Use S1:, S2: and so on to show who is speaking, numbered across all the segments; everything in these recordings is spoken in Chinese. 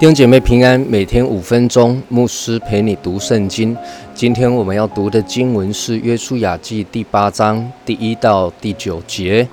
S1: 弟兄姐妹平安，每天五分钟，牧师陪你读圣经。今天我们要读的经文是《约书亚记》第八章第一到第九节。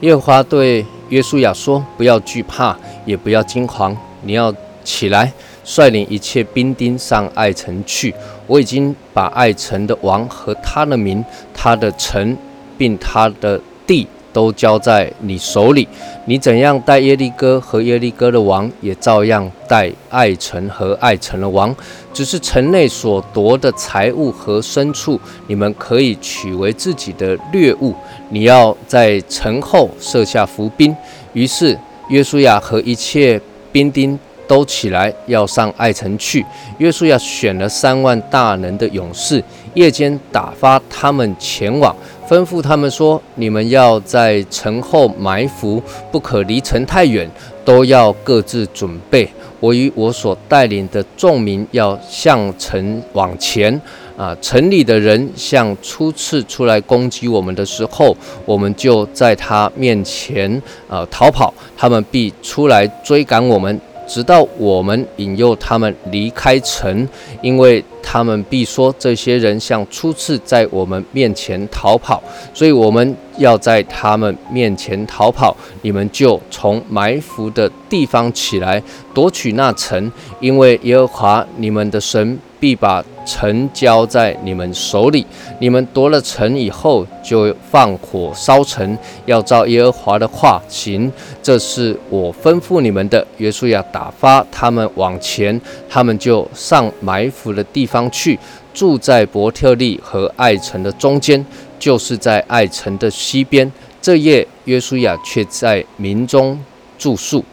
S1: 耶和华对约书亚说：“不要惧怕，也不要惊慌，你要起来，率领一切兵丁上爱城去。我已经把爱城的王和他的民、他的城，并他的地。”都交在你手里，你怎样带耶利哥和耶利哥的王，也照样带爱城和爱城的王。只是城内所夺的财物和牲畜，你们可以取为自己的掠物。你要在城后设下伏兵。于是约书亚和一切兵丁都起来，要上爱城去。约书亚选了三万大能的勇士，夜间打发他们前往。吩咐他们说：“你们要在城后埋伏，不可离城太远，都要各自准备。我与我所带领的众民要向城往前。啊，城里的人像初次出来攻击我们的时候，我们就在他面前啊逃跑，他们必出来追赶我们。”直到我们引诱他们离开城，因为他们必说这些人像初次在我们面前逃跑，所以我们要在他们面前逃跑。你们就从埋伏的地方起来夺取那城，因为耶和华你们的神。必把城交在你们手里，你们夺了城以后，就放火烧城，要照耶和华的话行。这是我吩咐你们的。约书亚打发他们往前，他们就上埋伏的地方去，住在伯特利和爱城的中间，就是在爱城的西边。这夜，约书亚却在民中住宿。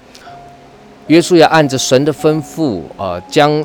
S1: 约书亚按着神的吩咐，啊，将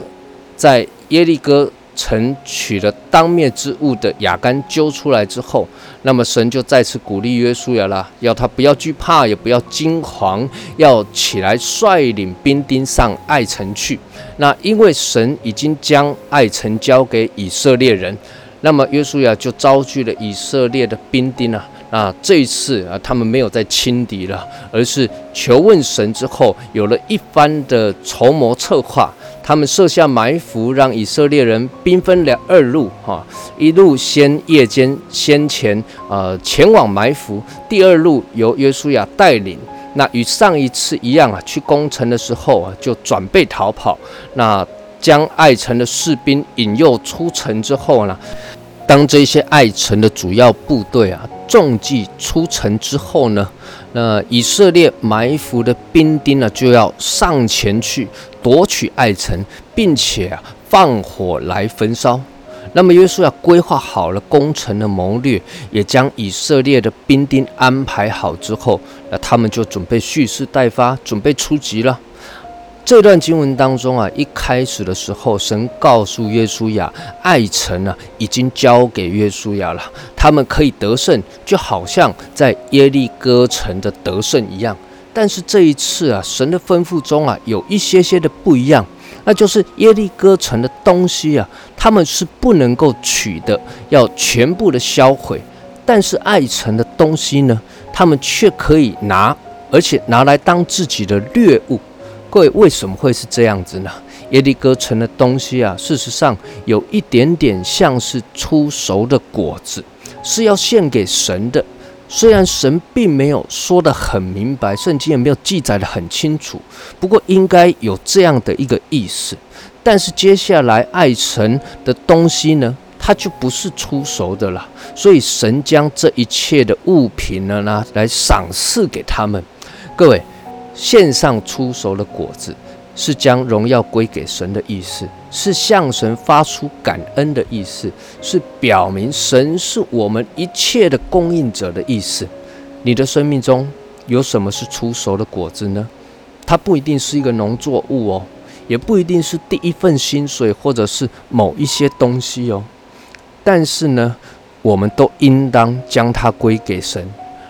S1: 在耶利哥臣取了当灭之物的雅干揪出来之后，那么神就再次鼓励约书亚了，要他不要惧怕，也不要惊惶，要起来率领兵丁上爱城去。那因为神已经将爱城交给以色列人，那么约书亚就招聚了以色列的兵丁啊。那这一次啊，他们没有再轻敌了，而是求问神之后，有了一番的筹谋策划。他们设下埋伏，让以色列人兵分两二路，哈，一路先夜间先前呃前往埋伏，第二路由约书亚带领。那与上一次一样啊，去攻城的时候啊，就准备逃跑。那将爱城的士兵引诱出城之后呢，当这些爱城的主要部队啊，中计出城之后呢？那以色列埋伏的兵丁呢，就要上前去夺取爱城，并且啊放火来焚烧。那么约书亚规划好了攻城的谋略，也将以色列的兵丁安排好之后，那他们就准备蓄势待发，准备出击了。这段经文当中啊，一开始的时候，神告诉约书亚，爱城啊已经交给约书亚了，他们可以得胜，就好像在耶利哥城的得胜一样。但是这一次啊，神的吩咐中啊，有一些些的不一样，那就是耶利哥城的东西啊，他们是不能够取的，要全部的销毁；但是爱城的东西呢，他们却可以拿，而且拿来当自己的掠物。各位为什么会是这样子呢？耶利哥城的东西啊，事实上有一点点像是出熟的果子，是要献给神的。虽然神并没有说得很明白，圣经也没有记载得很清楚，不过应该有这样的一个意思。但是接下来爱神的东西呢，它就不是出熟的了。所以神将这一切的物品呢，拿来赏赐给他们。各位。献上出熟的果子，是将荣耀归给神的意思，是向神发出感恩的意思，是表明神是我们一切的供应者的意思。你的生命中有什么是出熟的果子呢？它不一定是一个农作物哦，也不一定是第一份薪水，或者是某一些东西哦。但是呢，我们都应当将它归给神，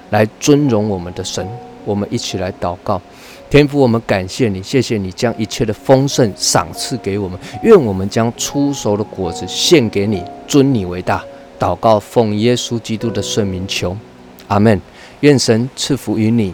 S1: 来尊荣我们的神。我们一起来祷告。天父，我们感谢你，谢谢你将一切的丰盛赏赐给我们。愿我们将出熟的果子献给你，尊你为大。祷告，奉耶稣基督的圣名求，阿门。愿神赐福于你。